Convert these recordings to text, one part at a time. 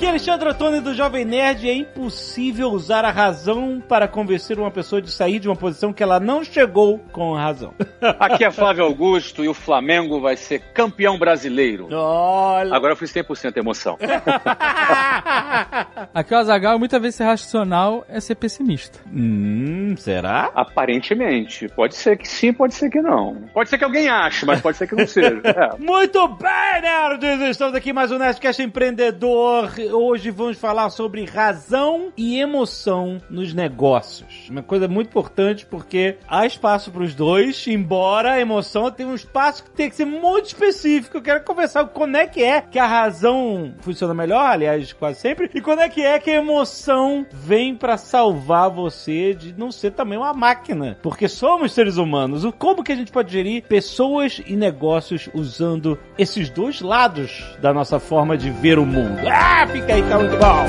Aqui é Alexandre Ottoni do Jovem Nerd. É impossível usar a razão para convencer uma pessoa de sair de uma posição que ela não chegou com a razão. Aqui é Flávio Augusto e o Flamengo vai ser campeão brasileiro. Olha! Agora eu fui 100% emoção. Aqui o Azagal, muitas vezes ser racional é ser pessimista. hum, será? Aparentemente. Pode ser que sim, pode ser que não. Pode ser que alguém ache, mas pode ser que não seja. É. Muito bem, nerds! Estamos aqui mais um Nerdcast Empreendedor. Hoje vamos falar sobre razão e emoção nos negócios. Uma coisa muito importante porque há espaço para os dois, embora a emoção tenha um espaço que tem que ser muito específico. Eu quero conversar quando é que é que a razão funciona melhor, aliás, quase sempre, e quando é que é que a emoção vem para salvar você de não ser também uma máquina. Porque somos seres humanos. Como que a gente pode gerir pessoas e negócios usando esses dois lados da nossa forma de ver o mundo? Ah, fica aí, tá.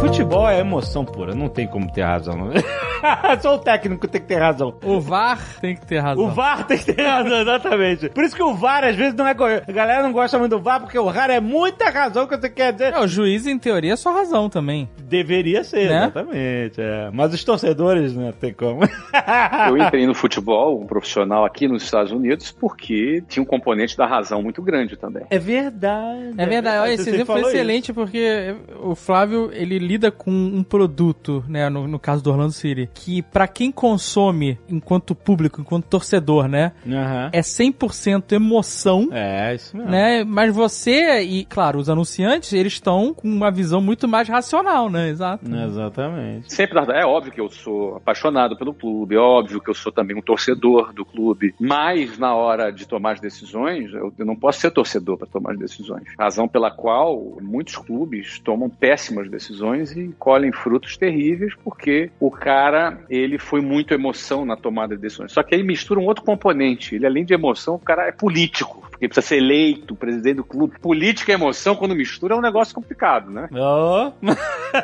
Futebol é emoção pura, não tem como ter razão. Só o técnico tem que ter razão. O VAR tem que ter razão. O VAR tem que ter razão, exatamente. Por isso que o VAR às vezes não é. co- A galera não gosta muito do VAR porque o VAR é muita razão que você quer dizer. É, o juiz, em teoria, é só razão também. Deveria ser, Né? exatamente. é. Mas os torcedores não tem como. Eu entrei no futebol, um profissional aqui nos Estados Unidos, porque tinha um componente da razão muito grande também. É verdade. É verdade, olha, esse exemplo foi excelente porque o Flávio, ele lida com um produto, né, no, no caso do Orlando City, que pra quem consome enquanto público, enquanto torcedor, né. Aham. é 100% emoção, É, isso mesmo. né, mas você e, claro, os anunciantes, eles estão com uma visão muito mais racional, né, exato. Exatamente. Sempre é óbvio que eu sou apaixonado pelo clube, é óbvio que eu sou também um torcedor do clube, mas na hora de tomar as decisões, eu, eu não posso ser torcedor para tomar as decisões. Razão pela qual muitos clubes tomam péssimas decisões e colhem frutos terríveis porque o cara, ele foi muito emoção na tomada de decisões. Só que aí mistura um outro componente, ele além de emoção, o cara é político, porque precisa ser eleito, presidente do clube. Política e emoção, quando mistura, é um negócio complicado, né? Oh.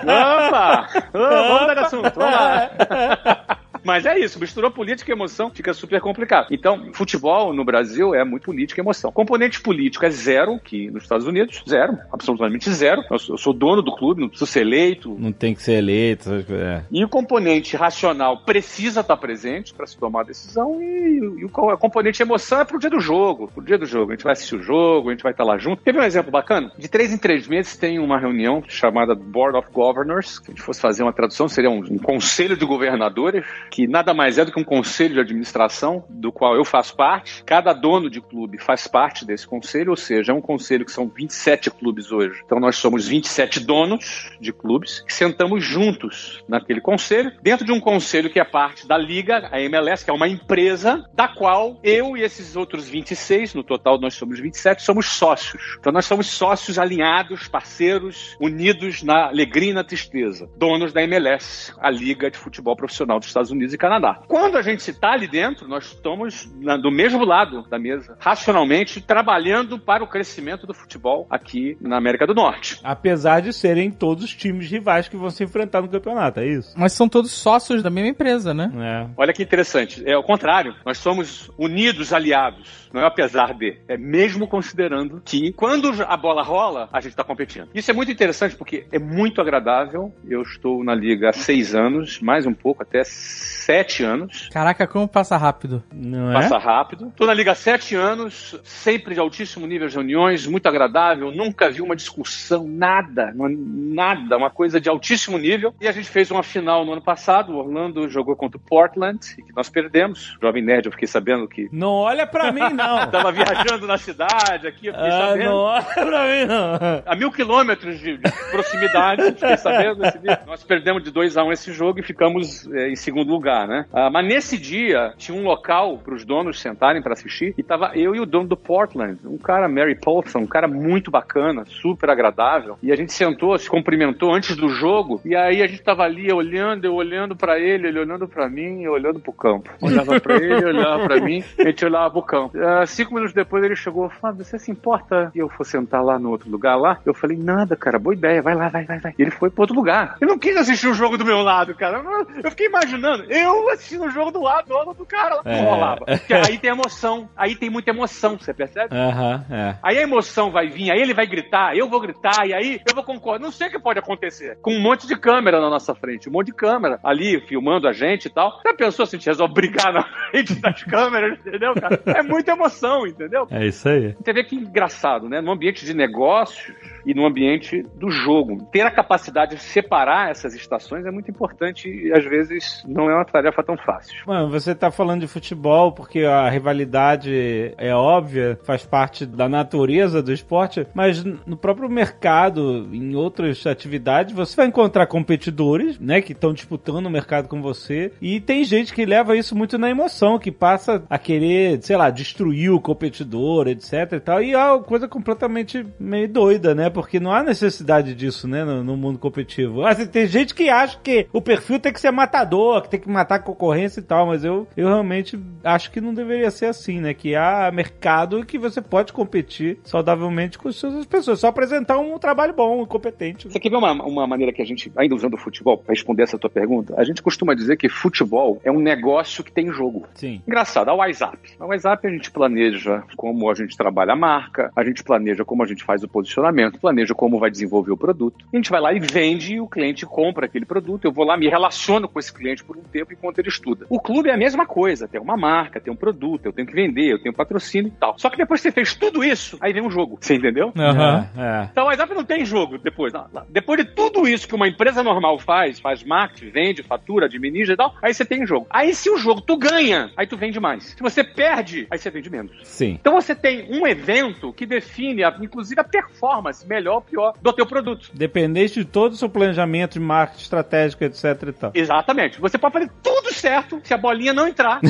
Opa! Ô, vamos de assunto, vamos lá. Mas é isso, misturou política e emoção, fica super complicado. Então, futebol no Brasil é muito política e emoção. Componente político é zero, que nos Estados Unidos, zero, absolutamente zero. Eu sou, eu sou dono do clube, não preciso ser eleito. Não tem que ser eleito. É. E o componente racional precisa estar presente para se tomar a decisão, e, e o co- componente emoção é pro dia do jogo. Pro dia do jogo. A gente vai assistir o jogo, a gente vai estar lá junto. Ver um exemplo bacana? De três em três meses tem uma reunião chamada Board of Governors. Se a gente fosse fazer uma tradução, seria um, um conselho de governadores, que nada mais é do que um conselho de administração, do qual eu faço parte. Cada dono de clube faz parte desse conselho, ou seja, é um conselho que são 27 clubes hoje. Então nós somos 27 donos de clubes que sentamos juntos naquele conselho, dentro de um conselho que é parte da liga, a MLS, que é uma empresa da qual eu e esses outros 26, no total nós somos 27, somos sócios. Então nós somos sócios alinhados, parceiros, unidos na alegria e na tristeza, donos da MLS, a liga de futebol profissional dos Estados Unidos e Canadá. Quando a gente está ali dentro, nós estamos na- do mesmo lado da mesa, racionalmente trabalhando para o crescimento do futebol aqui na América do Norte. Apesar de serem todos os times rivais que vão se enfrentar no campeonato, é isso? Mas são todos sócios da mesma empresa, né? É. Olha que interessante. É o contrário. Nós somos unidos, aliados. Não é apesar de. É mesmo considerando que quando a bola rola, a gente está competindo. Isso é muito interessante porque é muito agradável. Eu estou na liga há seis anos, mais um pouco, até sete anos. Caraca, como passa rápido. Não é? Passa rápido. Estou na liga há sete anos, sempre de altíssimo nível de reuniões, muito agradável. Nunca vi uma discussão, nada, não- nada, uma coisa de altíssimo nível. E a gente fez uma final no ano passado. O Orlando jogou contra o Portland, e que nós perdemos. Jovem Nerd, eu fiquei sabendo que Não olha pra mim, não. estava viajando na cidade aqui, eu fiquei Ah, sabendo. não olha pra mim, não. A mil quilômetros de, de proximidade, fiquei sabendo. Nós perdemos de 2 a 1 um esse jogo e ficamos eh, em segundo lugar, né? Ah, mas nesse dia tinha um local para os donos sentarem para assistir e tava eu e o dono do Portland, um cara, Mary Paulson, um cara muito bacana, super agradável. E a gente sentou, se cumprimentou antes do jogo e aí a gente tava ali olhando, eu olhando para ele, ele olhando para mim, eu olhando pro campo. Olhava para ele, olhava para mim, a gente olhava pro campo. Ah, cinco minutos depois ele chegou, Fábio, você se importa que eu for sentar lá no outro lugar lá? Eu falei, nada, cara, boa ideia, vai lá, vai, vai, vai. Ele foi pro outro lugar. Ele não quis assistir o jogo do meu lado, cara. Eu fiquei imaginando, eu assistindo o jogo do lado, do do cara lá. Não É. rolava. Porque aí tem emoção, aí tem muita emoção, você percebe? É. Aí a emoção vai vir, aí ele vai gritar, eu vou gritar, e aí eu vou concordar. Não sei o que pode acontecer. Com um monte de câmera na nossa frente, um monte de câmera ali filmando a gente e tal. Já pensou se a gente resolve brigar na frente das câmeras, entendeu, cara? É muita emoção, entendeu? É isso aí. Você vê que engraçado, né? No ambiente de negócios e no ambiente do jogo. Ter a capacidade de separar essas estações é muito importante e às vezes não é uma tarefa tão fácil. Mano, você tá falando de futebol porque a rivalidade é óbvia, faz parte da natureza do esporte, mas no próprio mercado, em outras atividades, você vai encontrar competidores, né, que estão disputando o mercado com você, e tem gente que leva isso muito na emoção, que passa a querer, sei lá, destruir o competidor, etc e tal, e é uma coisa completamente meio doida, né, porque não há necessidade disso, né, no, no mundo competitivo. Assim, tem gente que acha que o perfil tem que ser matador, que tem que matar a concorrência e tal, mas eu, eu realmente acho que não deveria ser assim, né? Que há mercado que você pode competir saudavelmente com as suas pessoas. Só apresentar um trabalho bom e competente. Você quer ver uma, uma maneira que a gente, ainda usando o futebol, para responder essa tua pergunta? A gente costuma dizer que futebol é um negócio que tem jogo. Sim. Engraçado, a WhatsApp. A WhatsApp a gente planeja como a gente trabalha a marca, a gente planeja como a gente faz o posicionamento, planeja como vai desenvolver o produto. A gente vai lá e vende e o cliente compra aquele produto. Eu vou lá, me relaciono com esse cliente por um tempo enquanto ele estuda. O clube é a mesma coisa, tem uma marca, tem um produto, eu tenho que vender, eu tenho patrocínio e tal. Só que depois que você fez tudo isso, aí vem um jogo. Você entendeu? Aham. É, é. Então, o WhatsApp não tem jogo depois. Não, não. Depois de tudo isso que uma empresa normal faz, faz marketing, vende, fatura, administra e tal, aí você tem jogo. Aí se o jogo tu ganha, aí tu vende mais. Se você perde, aí você vende menos. Sim. Então você tem um evento que define, a- inclusive, a performance, melhor ou pior, do teu produto. Dependente de todo o seu planejamento de marketing estratégico, etc e tal. Exatamente. Você pode fazer tudo certo se a bolinha não entrar.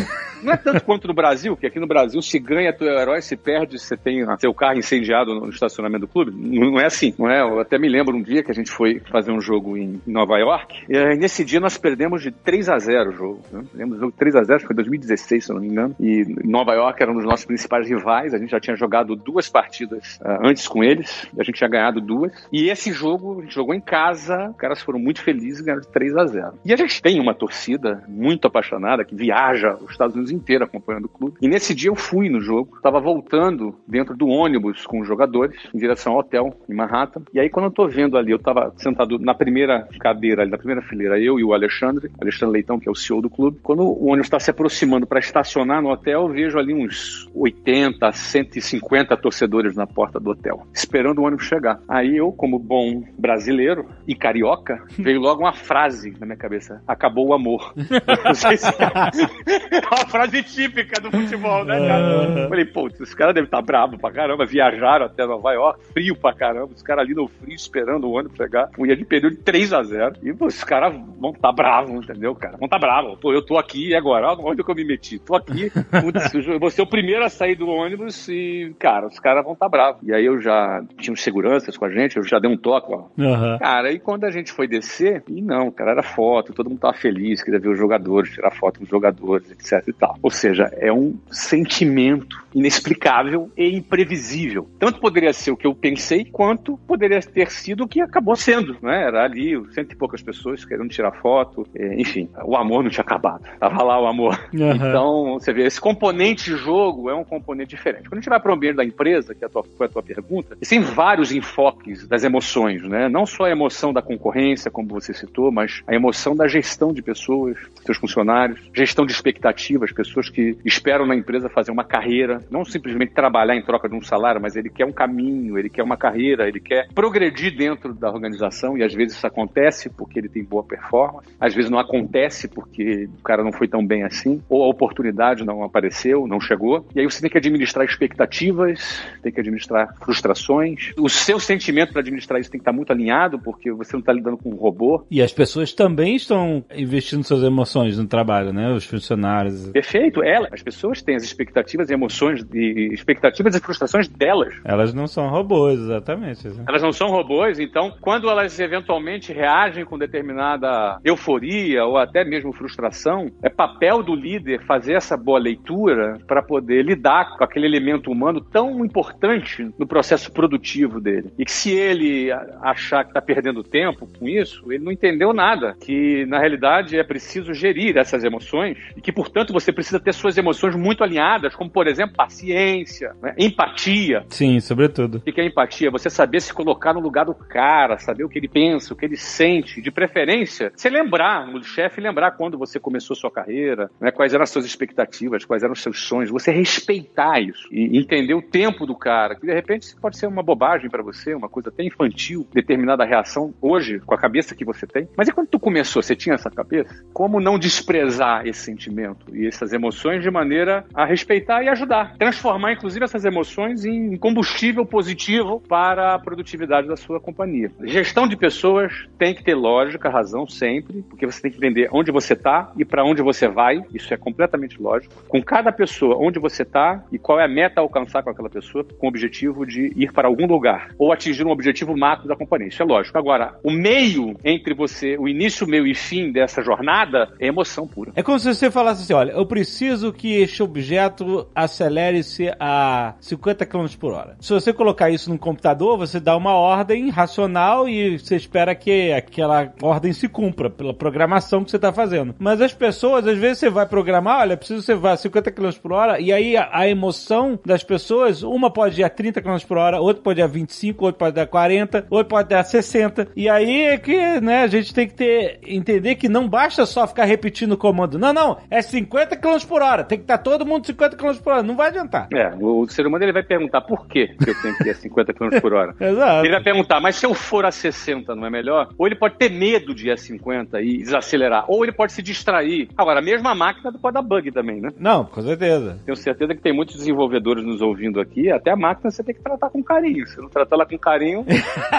Não é tanto quanto no Brasil, que aqui no Brasil se ganha teu herói, se perde, você tem seu carro incendiado no estacionamento do clube. Não é assim, não é? Eu até me lembro um dia que a gente foi fazer um jogo em Nova York, e nesse dia nós perdemos de 3 a 0 o jogo. Né? Perdemos o jogo 3 a 0 foi em 2016, se eu não me engano. E Nova York era um dos nossos principais rivais, a gente já tinha jogado duas partidas ah, antes com eles, a gente tinha ganhado duas. E esse jogo, a gente jogou em casa, os caras foram muito felizes e ganharam de 3 a 0 E a gente tem uma torcida muito apaixonada que viaja os Estados Unidos inteiro acompanhando o clube. E nesse dia eu fui no jogo, estava voltando dentro do ônibus com os jogadores em direção ao hotel em Manhattan. E aí quando eu tô vendo ali, eu estava sentado na primeira cadeira, ali, na primeira fileira, eu e o Alexandre, Alexandre Leitão, que é o CEO do clube. Quando o ônibus está se aproximando para estacionar no hotel, eu vejo ali uns 80, 150 torcedores na porta do hotel, esperando o ônibus chegar. Aí eu, como bom brasileiro e carioca, veio logo uma frase na minha cabeça: acabou o amor. É uma frase típica do futebol, né, cara? Falei, pô, os caras devem estar bravos pra caramba, viajaram até Nova York, frio pra caramba, os caras ali no frio esperando o ônibus chegar. E ele perdeu de 3 a 0 E pô, os caras vão estar bravos, entendeu, cara? Vão estar bravos. Pô, eu tô aqui e agora? Onde que eu me meti? Tô aqui, putz, eu vou ser o primeiro a sair do ônibus e, cara, os caras vão estar bravos. E aí eu já tinha uns seguranças com a gente, eu já dei um toque, ó, Aham. Cara, e quando a gente foi descer, e não, cara, era foto, todo mundo tava feliz, queria ver os jogadores, tirar foto com os jogadores, etc e tal. Ou seja, é um sentimento inexplicável e imprevisível. Tanto poderia ser o que eu pensei, quanto poderia ter sido o que acabou sendo, né? Era ali, cento e poucas pessoas querendo tirar foto, é, enfim, o amor não tinha acabado. Tava lá o amor. Aham. Então, você vê, esse componente jogo é um componente diferente. Quando a gente vai para o ambiente da empresa, que é a tua, foi a tua pergunta, tem vários enfoques das emoções, né? Não só a emoção da concorrência, como você citou, mas a emoção da gestão de pessoas, seus funcionários, gestão de expectativas, pessoas que esperam na empresa fazer uma carreira, não simplesmente trabalhar em troca de um salário, mas ele quer um caminho, ele quer uma carreira, ele quer progredir dentro da organização e às vezes isso acontece porque ele tem boa performance, às vezes não acontece porque o cara não foi tão bem assim, ou a oportunidade não apareceu, não chegou, e aí você tem que administrar expectativas, tem que administrar frustrações, o seu sentimento para administrar isso tem que estar muito alinhado porque você não está lidando com um robô. E as pessoas também estão investindo suas emoções no trabalho, né? Os funcionários. Perfeito, ela, as pessoas têm as expectativas e emoções expectativas e frustrações delas. Elas não são robôs, exatamente. né? Elas não são robôs, então quando elas eventualmente reagem com determinada euforia ou até mesmo frustração, é papel do líder fazer essa boa leitura para poder lidar com aquele elemento humano tão importante no processo produtivo dele. E que se ele achar que está perdendo tempo com isso, ele não entendeu nada. Que na realidade é preciso gerir essas emoções e que, portanto, você precisa ter suas emoções muito alinhadas, como por exemplo paciência, né? empatia. Sim, sobretudo. O que é empatia? Você saber se colocar no lugar do cara, saber o que ele pensa, o que ele sente, de preferência, você lembrar, o chefe lembrar quando você começou sua carreira, né? quais eram as suas expectativas, quais eram os seus sonhos, você respeitar isso e entender o tempo do cara, que de repente pode ser uma bobagem para você, uma coisa até infantil, determinada reação hoje, com a cabeça que você tem. Mas e quando tu começou, você tinha essa cabeça? Como não desprezar esse sentimento e essas emoções de maneira a respeitar e ajudar? Transformar, inclusive, essas emoções em combustível positivo para a produtividade da sua companhia. Gestão de pessoas tem que ter lógica, razão sempre, porque você tem que entender onde você está e para onde você vai. Isso é completamente lógico. Com cada pessoa, onde você está e qual é a meta a alcançar com aquela pessoa, com o objetivo de ir para algum lugar ou atingir um objetivo macro da companhia. Isso é lógico. Agora, o meio entre você, o início, meio e fim dessa jornada é emoção pura. É como se você falasse assim: olha, eu preciso que este objeto acelere-se a 50 km por hora. Se você colocar isso no computador, você dá uma ordem racional e você espera que aquela ordem se cumpra pela programação que você está fazendo. Mas as pessoas, às vezes, você vai programar, olha, preciso que você vá a 50 km por hora, e aí a, a emoção das pessoas, uma pode ir a 30 km por hora, outra pode ir a 25, outra pode ir a 40, outra pode ir a 60. E aí é que, né, a gente tem que ter, entender que não basta só ficar repetindo o comando. Não, não, é 50 km por hora, tem que estar todo mundo 50 km por hora, não vai adiantar. É, o ser humano ele vai perguntar por que eu tenho que ir a 50 km por hora. Exato. Ele vai perguntar, mas se eu for a 60, não é melhor? Ou ele pode ter medo de ir a 50 e desacelerar, ou ele pode se distrair. Agora, a mesma máquina pode dar bug também, né? Não, com certeza. Tenho certeza que tem muitos desenvolvedores nos ouvindo aqui, até a máquina você tem que tratar com carinho. Se não tratar ela com carinho,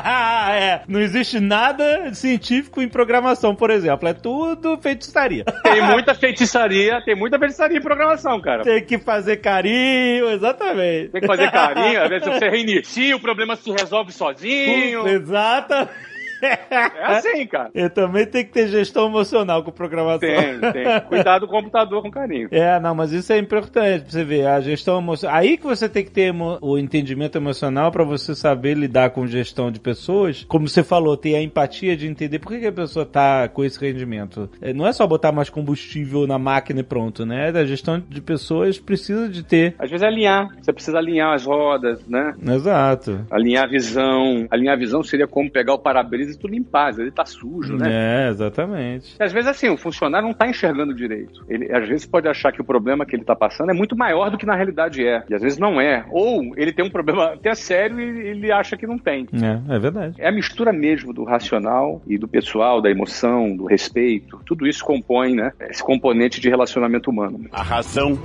é, não existe nada científico em programação, por exemplo. É tudo feitiçaria. tem muita feitiçaria, tem muita feitiçaria em programação, cara. Tem que fazer carinho, exatamente. Tem que fazer carinho, às vezes você reinicia, o problema se resolve sozinho. Exatamente. É assim, cara. E também tem que ter gestão emocional com programação. Tem, tem. Cuidar do computador com carinho. É, não, mas isso é importante pra você ver. A gestão emocional. Aí que você tem que ter o entendimento emocional pra você saber lidar com gestão de pessoas. Como você falou, ter a empatia de entender por que, que a pessoa tá com esse rendimento. É, Não é só botar mais combustível na máquina e pronto, né? A gestão de pessoas precisa de ter. Às vezes é alinhar. Você precisa alinhar as rodas, né? Exato. Alinhar a visão. Alinhar a visão seria como pegar o para-brisa e tu limpar. Às vezes ele tá sujo, né? É, exatamente. E às vezes assim, o funcionário não tá enxergando direito. Ele às vezes pode achar que o problema que ele tá passando é muito maior do que na realidade é. E às vezes não é. Ou ele tem um problema até sério e ele acha que não tem. É, é verdade. É a mistura mesmo do racional e do pessoal, da emoção, do respeito. Tudo isso compõe, né, esse componente de relacionamento humano. A razão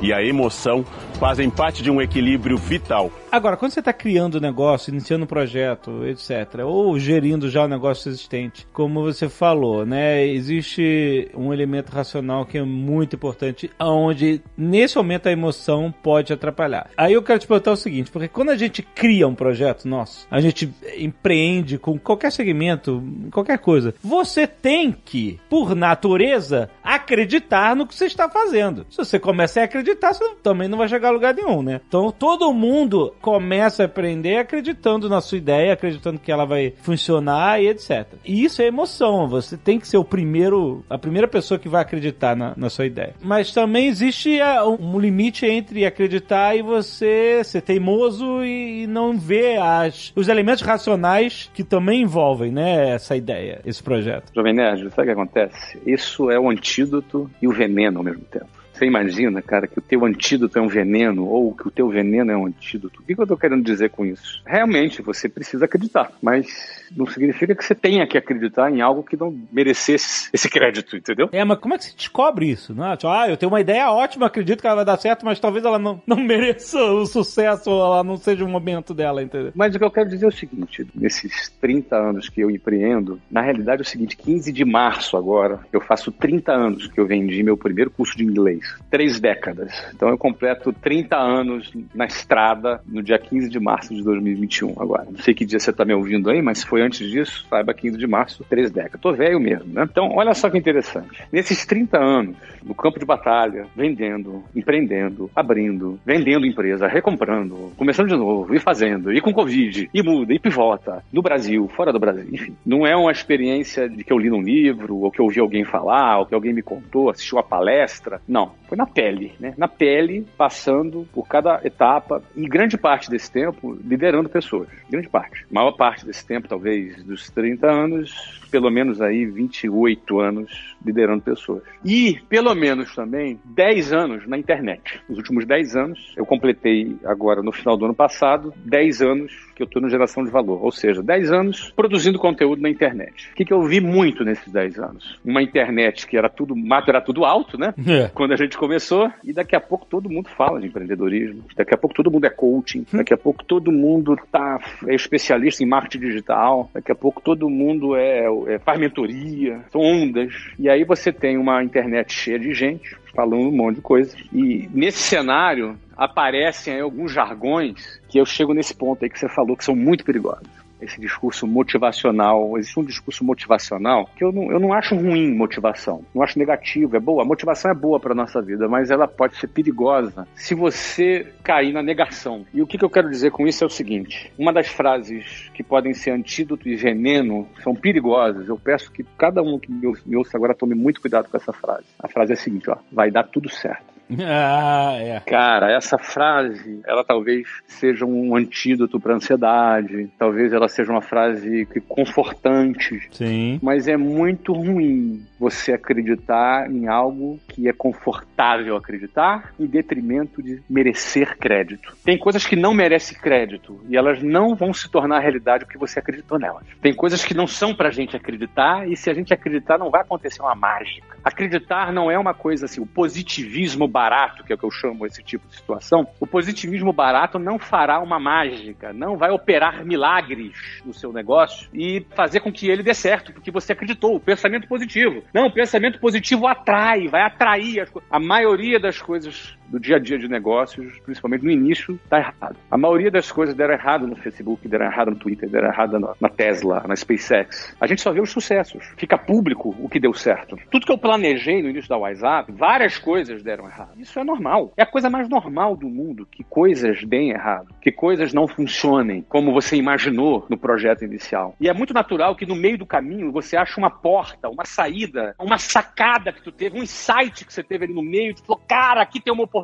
e a emoção fazem parte de um equilíbrio vital. Agora, quando você está criando um negócio, iniciando um projeto, etc., ou gerindo já um negócio existente, como você falou, né, existe um elemento racional que é muito importante, onde nesse momento a emoção pode atrapalhar. Aí eu quero te perguntar o seguinte, porque quando a gente cria um projeto nosso, a gente empreende com qualquer segmento, qualquer coisa, você tem que, por natureza, acreditar no que você está fazendo. Se você começa a acreditar, você também não vai chegar a lugar nenhum, né? Então todo mundo começa a aprender acreditando na sua ideia, acreditando que ela vai funcionar e etc. E isso é emoção. Você tem que ser o primeiro, a primeira pessoa que vai acreditar na, na sua ideia. Mas também existe a- um limite entre acreditar e você ser teimoso e não ver as, os elementos racionais que também envolvem, né, essa ideia, esse projeto. Jovem Nerd, sabe o que acontece? Isso é o antídoto e o veneno ao mesmo tempo. Você imagina, cara, que o teu antídoto é um veneno ou que o teu veneno é um antídoto? O que eu tô querendo dizer com isso? Realmente, você precisa acreditar, mas não significa que você tenha que acreditar em algo que não merecesse esse crédito, entendeu? É, mas como é que se descobre isso? Não é? Tipo, ah, eu tenho uma ideia ótima, acredito que ela vai dar certo, mas talvez ela não, não mereça o sucesso ou ela não seja o momento dela, entendeu? Mas o que eu quero dizer é o seguinte: nesses 30 anos que eu empreendo, na realidade é o seguinte: 15 de março agora, eu faço 30 anos que eu vendi meu primeiro curso de inglês. Três décadas. Então eu completo 30 anos na estrada no dia 15 de março de 2021 agora. Não sei que dia você está me ouvindo aí, mas foi antes disso, saiba 15 de março, três décadas. Tô velho mesmo, né? Então, olha só que interessante. Nesses 30 anos, no campo de batalha, vendendo, empreendendo, abrindo, vendendo empresa, recomprando, começando de novo, e fazendo, e com Covid, e muda, e pivota, no Brasil, fora do Brasil, enfim. Não é uma experiência de que eu li num livro, ou que eu ouvi alguém falar, ou que alguém me contou, assistiu uma palestra. Não, foi na pele, né? Na pele, passando por cada etapa, e grande parte desse tempo liderando pessoas. Grande parte. A maior parte desse tempo, talvez, dos 30 anos, pelo menos aí 28 anos liderando pessoas. E pelo menos também 10 anos na internet. Nos últimos 10 anos, eu completei agora no final do ano passado 10 anos que eu estou no geração de valor, ou seja, 10 anos produzindo conteúdo na internet. O que, que eu vi muito nesses 10 anos? Uma internet que era tudo, mato era tudo alto, né? É. Quando a gente começou, e daqui a pouco todo mundo fala de empreendedorismo, daqui a pouco todo mundo é coaching, daqui a pouco todo mundo tá, é especialista em marketing digital, daqui a pouco todo mundo é, é faz mentoria, são ondas. E aí você tem uma internet cheia de gente falando um monte de coisa. E nesse cenário aparecem aí alguns jargões que eu chego nesse ponto aí que você falou que são muito perigosos esse discurso motivacional. Existe um discurso motivacional que eu não, eu não acho ruim motivação, não acho negativo, é boa. A motivação é boa para nossa vida, mas ela pode ser perigosa se você cair na negação. E o que, que eu quero dizer com isso é o seguinte: uma das frases que podem ser antídoto e veneno são perigosas. Eu peço que cada um que me ouça agora tome muito cuidado com essa frase. A frase é a seguinte: ó, vai dar tudo certo. Ah, é. Cara, essa frase, ela talvez seja um antídoto para ansiedade, talvez ela seja uma frase que confortante, Sim. mas é muito ruim você acreditar em algo que é confortável acreditar em detrimento de merecer crédito. Tem coisas que não merecem crédito e elas não vão se tornar realidade porque você acreditou nelas. Tem coisas que não são pra gente acreditar e se a gente acreditar não vai acontecer uma mágica. Acreditar não é uma coisa assim, o positivismo barato, que é o que eu chamo esse tipo de situação, o positivismo barato não fará uma mágica, não vai operar milagres no seu negócio e fazer com que ele dê certo, porque você acreditou, o pensamento positivo. Não, o pensamento positivo atrai, vai atrair as. A maioria das coisas do dia a dia de negócios, principalmente no início, tá errado. A maioria das coisas deram errado no Facebook, deram errado no Twitter, deram errado na Tesla, na SpaceX. A gente só vê os sucessos. Fica público o que deu certo. Tudo que eu planejei no início da WhatsApp, várias coisas deram errado. Isso é normal. É a coisa mais normal do mundo que coisas deem errado, que coisas não funcionem como você imaginou no projeto inicial. E é muito natural que no meio do caminho você ache uma porta, uma saída, uma sacada que tu teve, um insight que você teve ali no meio, tu falou, cara, aqui tem uma oportunidade,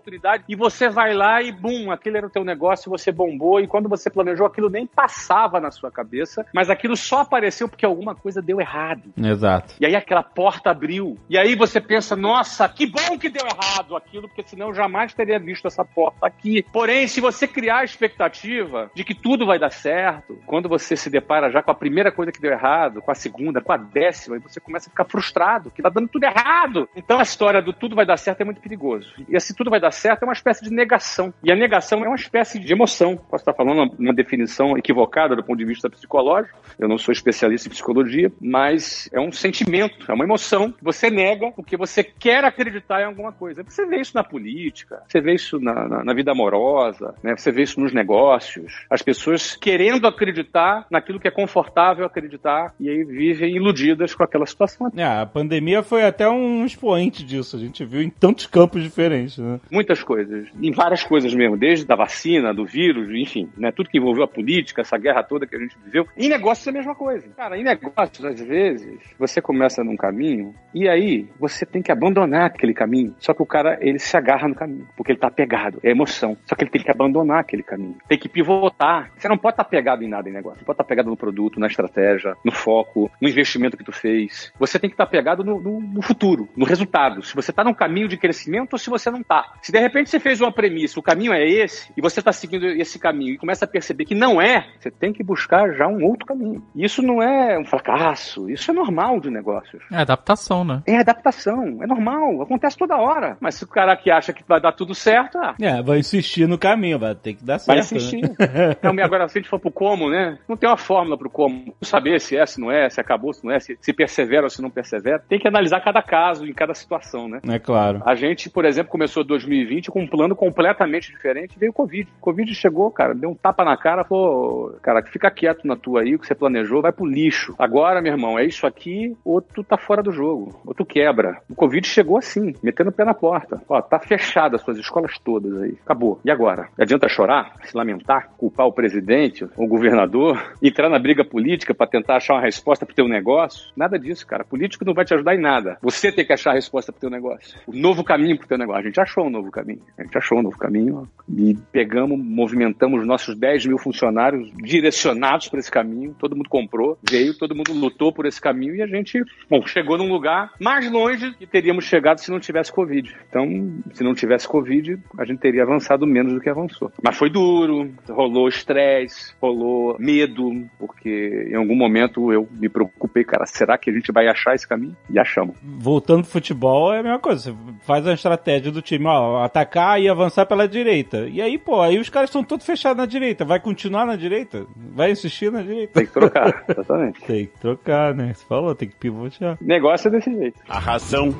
e você vai lá e bum, aquele era o teu negócio, você bombou, e quando você planejou aquilo nem passava na sua cabeça, mas aquilo só apareceu porque alguma coisa deu errado. Exato. E aí aquela porta abriu. E aí você pensa, nossa, que bom que deu errado aquilo, porque senão eu jamais teria visto essa porta aqui. Porém, se você criar a expectativa de que tudo vai dar certo, quando você se depara já com a primeira coisa que deu errado, com a segunda, com a décima, e você começa a ficar frustrado, que tá dando tudo errado. Então a história do tudo vai dar certo é muito perigoso. E esse tudo vai dar certo é uma espécie de negação. E a negação é uma espécie de emoção. Posso estar falando uma definição equivocada do ponto de vista psicológico. Eu não sou especialista em psicologia, mas é um sentimento, é uma emoção você nega porque você quer acreditar em alguma coisa. Você vê isso na política, você vê isso na, na, na vida amorosa, né? você vê isso nos negócios. As pessoas querendo acreditar naquilo que é confortável acreditar e aí vivem iludidas com aquela situação. É, a pandemia foi até um expoente disso. A gente viu em tantos campos diferentes, né? Muitas coisas. Em várias coisas mesmo, desde da vacina, do vírus, enfim, né? Tudo que envolveu a política, essa guerra toda que a gente viveu. Em negócios é a mesma coisa. Cara, em negócios, às vezes, você começa num caminho e aí você tem que abandonar aquele caminho. Só que o cara, ele se agarra no caminho, porque ele tá pegado. É emoção. Só que ele tem que abandonar aquele caminho. Tem que pivotar. Você não pode estar tá pegado em nada em negócio. Você pode estar tá pegado no produto, na estratégia, no foco, no investimento que tu fez. Você tem que estar tá pegado no, no, no, futuro, no resultado. Se você está num caminho de crescimento ou se você não está. Se de repente você fez uma premissa, o caminho é esse, e você está seguindo esse caminho e começa a perceber que não é, você tem que buscar já um outro caminho. Isso não é um fracasso, isso é normal de negócios. É adaptação, né? É adaptação, é normal, acontece toda hora. Mas se o cara que acha que vai dar tudo certo, ah, É, vai insistir no caminho, vai ter que dar certo. vai insistir. Né? Então, agora, se a gente for pro como, né? Não tem uma fórmula pro como. Não saber se é, se não é, se acabou, se não é, se, se persevera ou se não persevera. Tem que analisar cada caso, em cada situação, né? É claro. A gente, por exemplo, começou 2020 com um plano completamente diferente, veio o Covid. O Covid chegou, cara, deu um tapa na cara, falou, cara, fica quieto na tua aí, o que você planejou, vai pro lixo. Agora, meu irmão, é isso aqui, ou tu tá fora do jogo, ou tu quebra. O Covid chegou assim, metendo o pé na porta. Ó, tá fechada as suas escolas todas aí. Acabou. E agora? Adianta chorar, se lamentar, culpar o presidente, o governador, entrar na briga política para tentar achar uma resposta pro teu negócio? Nada disso, cara. Político não vai te ajudar em nada. Você tem que achar a resposta pro teu negócio. O novo caminho pro teu negócio. A gente achou um novo caminho. A gente achou um novo caminho e pegamos, movimentamos nossos 10 mil funcionários direcionados para esse caminho. Todo mundo comprou, veio, todo mundo lutou por esse caminho e a gente, bom, chegou num lugar mais longe que teríamos chegado se não tivesse Covid. Então, se não tivesse Covid, a gente teria avançado menos do que avançou. Mas foi duro, rolou estresse, rolou medo, porque em algum momento eu me preocupei, cara, será que a gente vai achar esse caminho? E achamos. Voltando pro futebol é a mesma coisa. Você faz a estratégia do time, ó, atacar e avançar pela direita. E aí, pô, aí os caras estão todos fechados na direita. Vai continuar na direita? Vai insistir na direita? Tem que trocar, exatamente. Tem que trocar, né? Você falou, tem que pivotear. Negócio é desse jeito. A razão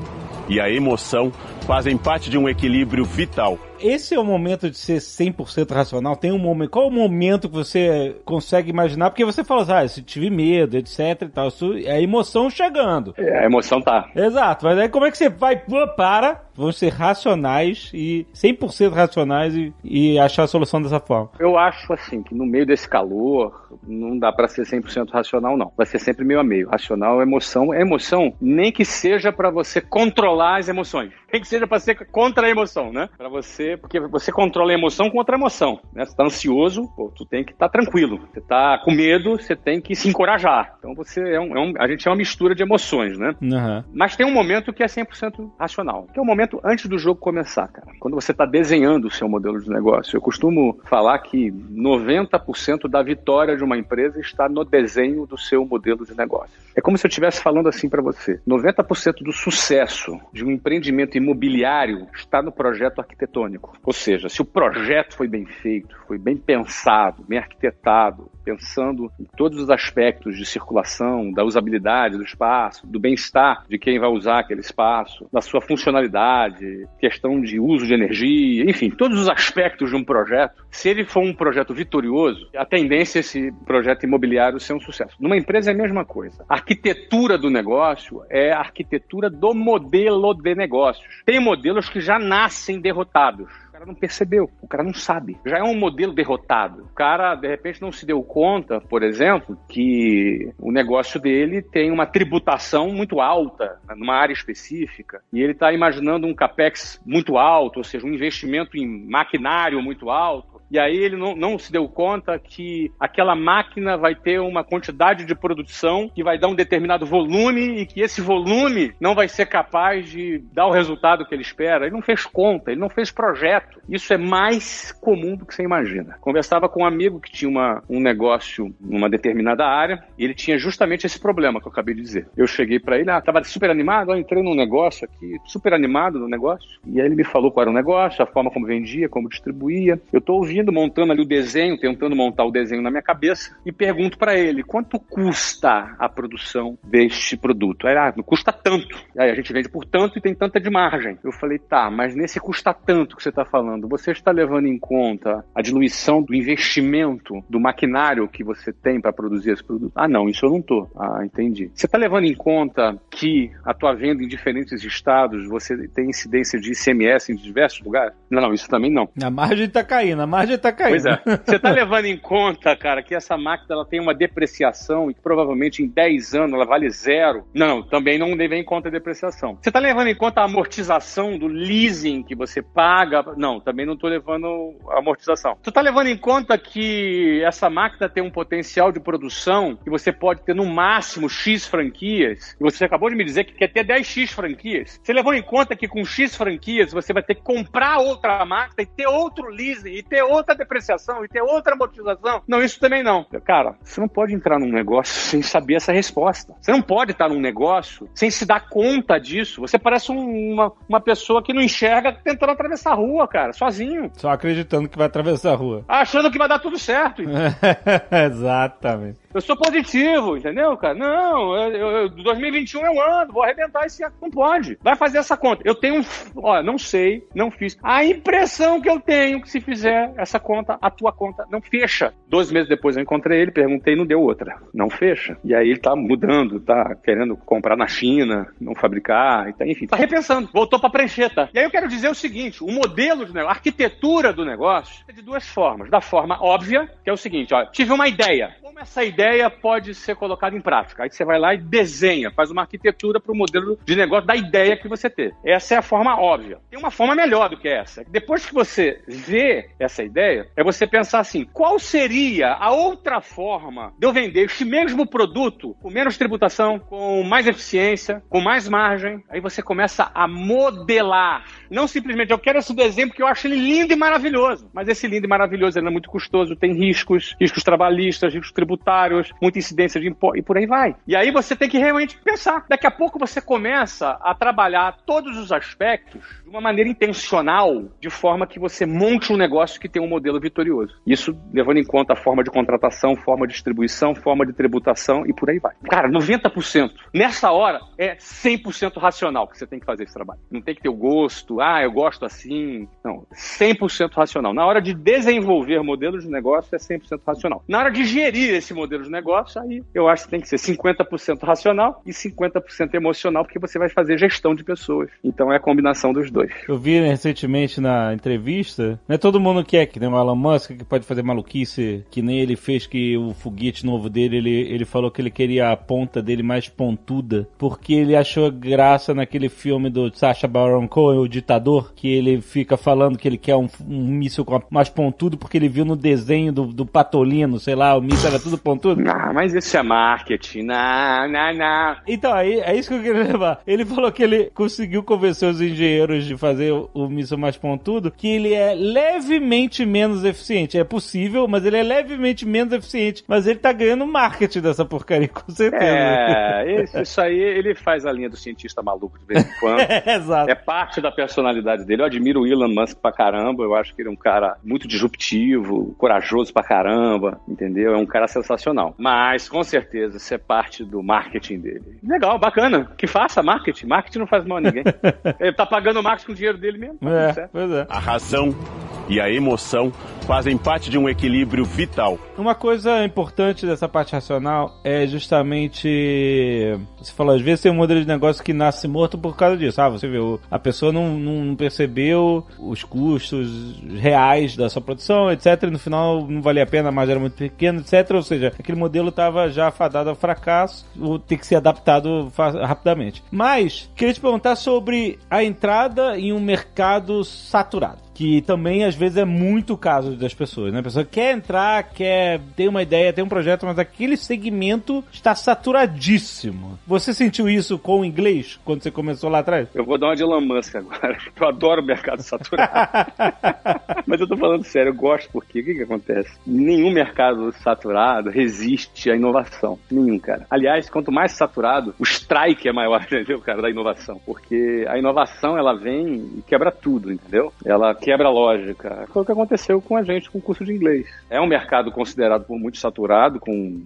e a emoção fazem parte de um equilíbrio vital. Esse é o momento de ser 100% racional? Tem um momento. Qual é o momento que você consegue imaginar? Porque você fala assim, ah, se tive medo, etc e tal. Isso é a emoção chegando. É, a emoção tá. Exato, mas aí como é que você vai, pô, para, vamos ser racionais e 100% racionais e, e achar a solução dessa forma? Eu acho assim que no meio desse calor não dá pra ser 100% racional não. Vai ser sempre meio a meio. Racional, emoção, emoção, nem que seja pra você controlar as emoções. Nem que seja pra ser contra a emoção, né? Pra você, porque você controla a emoção contra a emoção, né? Você tá ansioso, pô, tu tem que estar tá tranquilo. Você tá com medo, você tem que se encorajar. Então você é um, é um a gente é uma mistura de emoções, né? Uhum. Mas tem um momento que é 100% racional, que é o momento antes do jogo começar, cara. Quando você está desenhando o seu modelo de negócio. Eu costumo falar que 90% da vitória de uma empresa está no desenho do seu modelo de negócio. É como se eu estivesse falando assim para você. 90% do sucesso de um empreendimento imobiliário está no projeto arquitetônico. Ou seja, se o projeto foi bem feito, foi bem pensado, bem arquitetado, pensando em todos os aspectos de circulação, da usabilidade do espaço, do bem-estar de quem vai usar aquele espaço, da sua funcionalidade, questão de uso de energia, enfim, todos os aspectos de um projeto. Se ele for um projeto vitorioso, a tendência é esse projeto imobiliário ser um sucesso. Numa empresa é a mesma coisa. A arquitetura do negócio é a arquitetura do modelo de negócios. Tem modelos que já nascem derrotados cara não percebeu, o cara não sabe. Já é um modelo derrotado. O cara, de repente, não se deu conta, por exemplo, que o negócio dele tem uma tributação muito alta numa área específica e ele está imaginando um capex muito alto, ou seja, um investimento em maquinário muito alto. E aí ele não, não se deu conta que aquela máquina vai ter uma quantidade de produção que vai dar um determinado volume e que esse volume não vai ser capaz de dar o resultado que ele espera. Ele não fez conta, ele não fez projeto. Isso é mais comum do que você imagina. Conversava com um amigo que tinha uma, um negócio numa determinada área e ele tinha justamente esse problema que eu acabei de dizer. Eu cheguei para ele, ah, tava super animado, eu entrei num negócio aqui, super animado no negócio. E aí ele me falou qual era o negócio, a forma como vendia, como distribuía. Eu tô ouvindo montando ali o desenho, tentando montar o desenho na minha cabeça e pergunto para ele quanto custa a produção deste produto. Aí, ah, custa tanto. Aí a gente vende por tanto e tem tanta de margem. Eu falei, tá, mas nesse custa tanto que você está falando, você está levando em conta a diluição do investimento do maquinário que você tem para produzir esse produto? Ah, não, isso eu não tô. Ah, entendi. Você está levando em conta que a tua venda em diferentes estados você tem incidência de ICMS em diversos lugares? Não, não, isso também não. A margem tá caindo, a margem tá caindo. Pois é. Você tá levando em conta, cara, que essa máquina ela tem uma depreciação e que provavelmente em 10 anos ela vale zero? Não, também não leva em conta a depreciação. Você tá levando em conta a amortização do leasing que você paga? Não, também não tô levando a amortização. Tu tá levando em conta que essa máquina tem um potencial de produção que você pode ter no máximo X franquias, e você acabou de me dizer que quer ter 10X franquias. Você levou em conta que com X franquias você vai ter que comprar outra máquina e ter outro leasing, e ter outra depreciação, e ter outra amortização? Não, isso também não. Cara, você não pode entrar num negócio sem saber essa resposta. Você não pode estar num negócio sem se dar conta disso. Você parece um, uma, uma pessoa que não enxerga tentando atravessar a rua, cara, sozinho. Só acreditando que vai atravessar a rua. Achando que vai dar tudo certo. Exatamente. Eu sou positivo, entendeu, cara? Não, eu, eu, 2021 eu ando, vou arrebentar esse ano. Não pode. Vai fazer essa conta. Eu tenho. Ó, não sei, não fiz. A impressão que eu tenho que se fizer essa conta, a tua conta não fecha. Dois meses depois eu encontrei ele, perguntei, não deu outra. Não fecha. E aí ele tá mudando, tá querendo comprar na China, não fabricar, tá, enfim, tá repensando. Voltou pra prancheta. E aí eu quero dizer o seguinte: o modelo de negócio, a arquitetura do negócio é de duas formas. Da forma óbvia, que é o seguinte: ó, tive uma ideia. Como essa ideia pode ser colocada em prática. Aí você vai lá e desenha, faz uma arquitetura para o modelo de negócio da ideia que você ter. Essa é a forma óbvia. Tem uma forma melhor do que essa. Depois que você vê essa ideia, é você pensar assim: qual seria a outra forma de eu vender este mesmo produto com menos tributação, com mais eficiência, com mais margem? Aí você começa a modelar. Não simplesmente eu quero esse desenho porque eu acho ele lindo e maravilhoso. Mas esse lindo e maravilhoso ele é muito custoso, tem riscos, riscos trabalhistas, riscos tributários muita incidência de imposto e por aí vai. E aí você tem que realmente pensar. Daqui a pouco você começa a trabalhar todos os aspectos de uma maneira intencional, de forma que você monte um negócio que tem um modelo vitorioso. Isso levando em conta a forma de contratação, forma de distribuição, forma de tributação e por aí vai. Cara, 90%. Nessa hora é 100% racional que você tem que fazer esse trabalho. Não tem que ter o gosto, ah, eu gosto assim. Não, 100% racional. Na hora de desenvolver modelos de negócio é 100% racional. Na hora de gerir esse modelo de negócio, aí eu acho que tem que ser 50% racional e 50% emocional, porque você vai fazer gestão de pessoas. Então é a combinação dos dois. Eu vi recentemente na entrevista, não é todo mundo que é que nem o Elon Musk que pode fazer maluquice, que nem ele fez que o foguete novo dele, ele, ele falou que ele queria a ponta dele mais pontuda, porque ele achou graça naquele filme do Sacha Baron Cohen, o ditador, que ele fica falando que ele quer um, um míssil mais pontudo porque ele viu no desenho do, do Patolino, sei lá, o míssil era tudo pontudo. Ah, mas isso é marketing. Não, não, não. Então, aí, é isso que eu queria levar. Ele falou que ele conseguiu convencer os engenheiros de fazer o, o míssil mais pontudo, que ele é levemente menos eficiente. É possível, mas ele é levemente menos eficiente. Mas ele tá ganhando marketing dessa porcaria, com certeza. É, isso, isso aí ele faz a linha do cientista maluco de vez em quando. é, exato. É parte da personalidade dele. Eu admiro o Elon Musk pra caramba. Eu acho que ele é um cara muito disruptivo, corajoso pra caramba, entendeu? É um cara sensacional. Mas, com certeza, isso é parte do marketing dele. Legal, bacana. Que faça marketing. Marketing não faz mal a ninguém. Ele tá pagando o marketing com o dinheiro dele mesmo. Tá é, pois é. A razão e a emoção fazem parte de um equilíbrio vital. Uma coisa importante dessa parte racional é justamente. Você falou, às vezes tem um modelo de negócio que nasce morto por causa disso. Ah, você vê, a pessoa não, não percebeu os custos reais da sua produção, etc. E no final não valia a pena, margem era muito pequena, etc. Ou seja, aquele modelo estava já fadado ao fracasso, tem que ser adaptado rapidamente. Mas, queria te perguntar sobre a entrada em um mercado saturado que também às vezes é muito o caso das pessoas, né? A pessoa quer entrar, quer ter uma ideia, ter um projeto, mas aquele segmento está saturadíssimo. Você sentiu isso com o inglês quando você começou lá atrás? Eu vou dar uma de Elon Musk agora. Eu adoro o mercado saturado. mas eu tô falando sério, eu gosto porque o que que acontece? Nenhum mercado saturado resiste à inovação. Nenhum, cara. Aliás, quanto mais saturado, o strike é maior, entendeu, cara, da inovação. Porque a inovação, ela vem e quebra tudo, entendeu? Ela quebra a lógica. Foi o que aconteceu com a gente com o curso de inglês. É um mercado considerado por muito saturado, com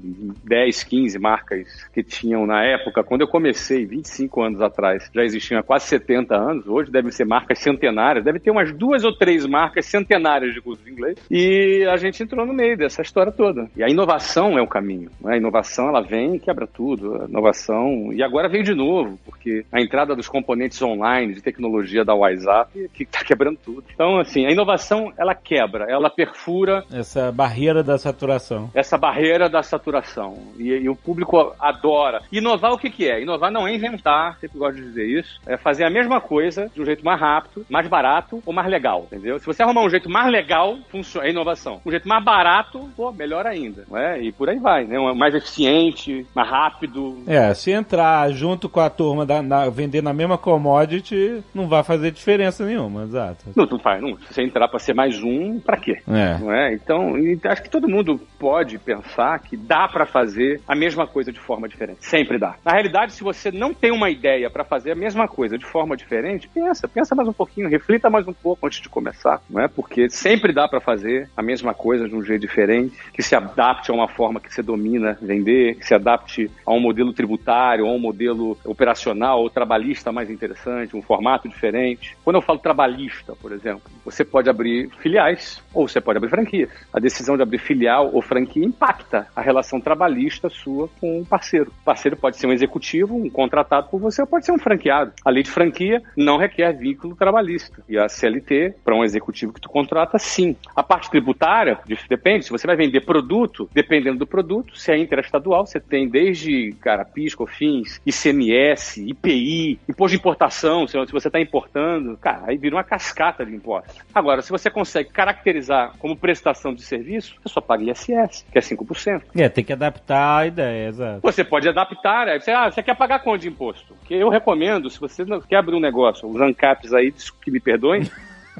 10, 15 marcas que tinham na época, quando eu comecei, 25 anos atrás, já existiam há quase 70 anos, hoje devem ser marcas centenárias, deve ter umas duas ou três marcas centenárias de curso de inglês, e a gente entrou no meio dessa história toda. E a inovação é o caminho. Né? A inovação, ela vem e quebra tudo. A inovação, e agora veio de novo, porque a entrada dos componentes online, de tecnologia da WhatsApp, que está quebrando tudo. Então, assim, a inovação, ela quebra, ela perfura Essa barreira da saturação. essa barreira da saturação. E, e o público adora. Inovar o que, que é? Inovar não é inventar, sempre gosto de dizer isso. É fazer a mesma coisa de um jeito mais rápido, mais barato ou mais legal, entendeu? Se você arrumar um jeito mais legal, funciona, é inovação. Um jeito mais barato, pô, melhor ainda. Não é? E por aí vai, né? Um- Mais eficiente, mais rápido. É, se entrar junto com a turma da, na- vender na mesma commodity, não vai fazer diferença nenhuma, exato. Não, não faz, não. Se você entrar para ser mais um, pra quê? É. Não é? Então, e acho que todo mundo pode pensar que dá para fazer a mesma coisa de forma diferente. Sempre dá. Na realidade, se você não tem uma ideia para fazer a mesma coisa de forma diferente, pensa, pensa mais um pouquinho, reflita mais um pouco antes de começar, não é? Porque sempre dá para fazer a mesma coisa de um jeito diferente, que se adapte a uma forma que você domina vender, que se adapte a um modelo tributário, a um modelo operacional ou trabalhista mais interessante, um formato diferente. Quando eu falo trabalhista, por exemplo, você pode abrir filiais ou você pode abrir franquias. A decisão de abrir filial ou franquia impacta a relação trabalhista sua com o parceiro. O parceiro pode ser um executivo, um contratado por você, ou pode ser um franqueado. A lei de franquia não requer vínculo trabalhista. E a CLT, para um executivo que tu contrata, sim. A parte tributária, depende. Se você vai vender produto, dependendo do produto, se é interestadual, você tem desde, cara, PIS, COFINS, ICMS, IPI, imposto de importação, se você está importando, cara, aí vira uma cascata de impostos. Agora, se você consegue caracterizar como prestação de serviço, você só paga ISS, que é 5%. É, tem que adaptar a ideia, exato. Você pode adaptar, aí você, ah, você quer pagar quanto de imposto? Porque eu recomendo, se você quer abrir um negócio, os ANCAPs aí, que me perdoem,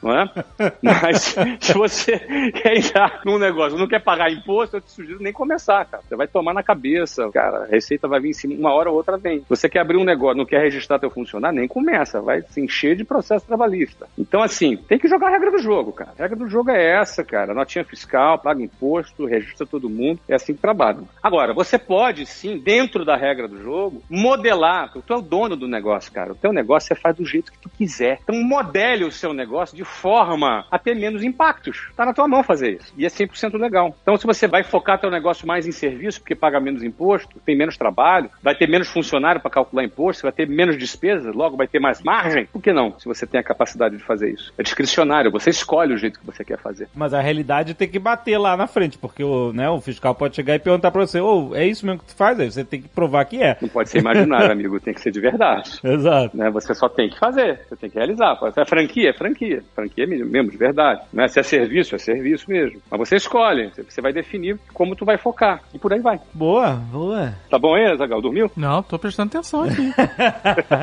não é? Mas se você quer entrar num negócio, não quer pagar imposto, eu te sugiro nem começar, cara. Você vai tomar na cabeça, cara, a receita vai vir em cima, uma hora ou outra vem. Você quer abrir um negócio, não quer registrar teu funcionário, nem começa, vai se encher de processo trabalhista. Então, assim, tem que jogar a regra do jogo, cara. A regra do jogo é essa, cara. Notinha fiscal, paga imposto, registra todo mundo, é assim que trabalha. Agora, você pode, sim, dentro da regra do jogo, modelar, tu é o dono do negócio, cara. O teu negócio você faz do jeito que tu quiser. Então, modele o seu negócio de forma a ter menos impactos. Tá na tua mão fazer isso. E é 100% legal. Então, se você vai focar teu negócio mais em serviço, porque paga menos imposto, tem menos trabalho, vai ter menos funcionário para calcular imposto, vai ter menos despesas, logo vai ter mais margem, por que não? Se você tem a capacidade de fazer isso. É discricionário, você escolhe o jeito que você quer fazer. Mas a realidade tem que bater lá na frente, porque o, né, o fiscal pode chegar e perguntar pra você, ô, é isso mesmo que tu faz? Aí você tem que provar que é. Não pode ser imaginário, amigo, tem que ser de verdade. Exato. né? Você só tem que fazer, você tem que realizar. É franquia, é franquia. Franquia é mesmo, de verdade. Né? Se é serviço, é serviço mesmo. Mas você escolhe, você vai definir como tu vai focar. E por aí vai. Boa, boa. Tá bom aí, Zagal? Dormiu? Não, tô prestando atenção aqui.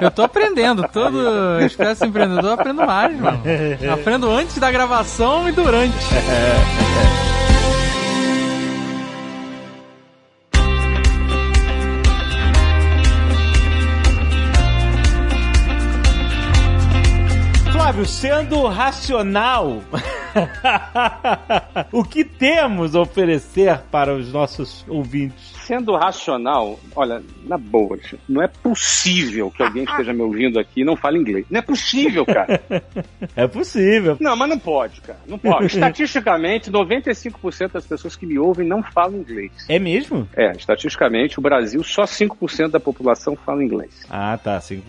eu tô aprendendo. Todo estresse empreendedor eu aprendo mais, mano. Aprendo antes da gravação e durante. Flávio, sendo racional, o que temos a oferecer para os nossos ouvintes? Sendo racional, olha, na boa, não é possível que alguém esteja me ouvindo aqui e não fale inglês. Não é possível, cara. É possível. Não, mas não pode, cara. Não pode. Estatisticamente, 95% das pessoas que me ouvem não falam inglês. É mesmo? É, estatisticamente, o Brasil, só 5% da população fala inglês. Ah, tá, 5%.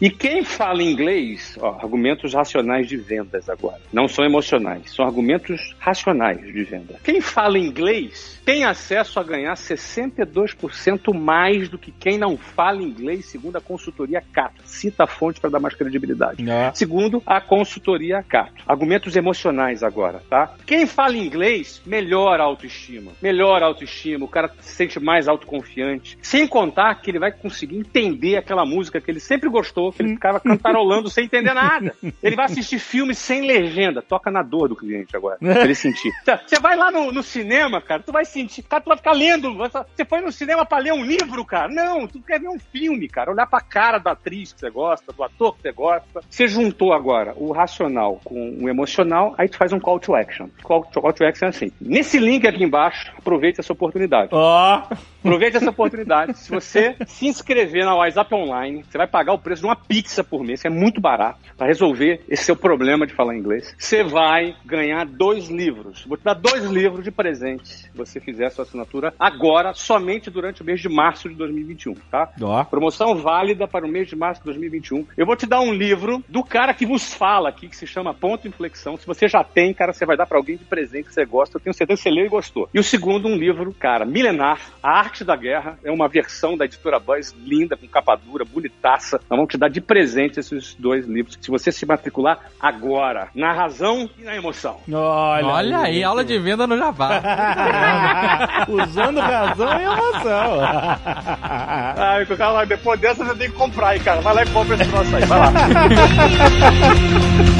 E quem fala inglês, ó, argumentos racionais de vendas agora. Não são emocionais, são argumentos racionais de venda. Quem fala inglês tem acesso a ganhar 62% mais do que quem não fala inglês, segundo a consultoria Cato. Cita a fonte para dar mais credibilidade. Ah. Segundo a consultoria Cato. Argumentos emocionais agora, tá? Quem fala inglês, melhora a autoestima. Melhora a autoestima, o cara se sente mais autoconfiante. Sem contar que ele vai conseguir entender aquela música que ele sempre gostou, que ele ficava cantarolando sem entender nada. Ele vai assistir filmes sem legenda, toca na dor. do cliente agora. pra ele sentir. Você vai lá no, no, cinema, cara, tu vai sentir. Cara, tu vai ficar lendo. Você foi no cinema pra ler um livro, cara? Não, tu quer ver um filme, cara. Olhar pra cara da atriz que você gosta, do ator que você gosta. Você juntou agora o racional com o emocional, aí tu faz um call to action. Call to, call to action é assim. Nesse link aqui embaixo, aproveite essa oportunidade. Ó! Oh. Aproveite essa oportunidade. Se você se inscrever na WhatsApp Online, você vai pagar o preço de uma pizza por mês, que é muito barato, para resolver esse seu problema de falar inglês. Você vai ganhar dois livros. Vou te dar dois livros de presente se você fizer a sua assinatura agora, somente durante o mês de março de 2021, tá? Ó. Promoção válida para o mês de março de 2021. Eu vou te dar um livro do cara que vos fala aqui, que se chama Ponto Inflexão. Se você já tem, cara, você vai dar para alguém de presente que você gosta. Eu tenho certeza que você leu e gostou. E o segundo, um livro, cara, milenar, A Arte da Guerra. É uma versão da editora Buzz, linda, com capa dura, bonitaça. Nós vamos te dar de presente esses dois livros. Se você se matricular agora, na razão e na emoção. Olha, Olha aí, aí aula de venda no Java. Usando razão e emoção. Ai, cara, depois dessa você tem que comprar aí, cara. Vai lá e compra esse troço aí. Vai lá.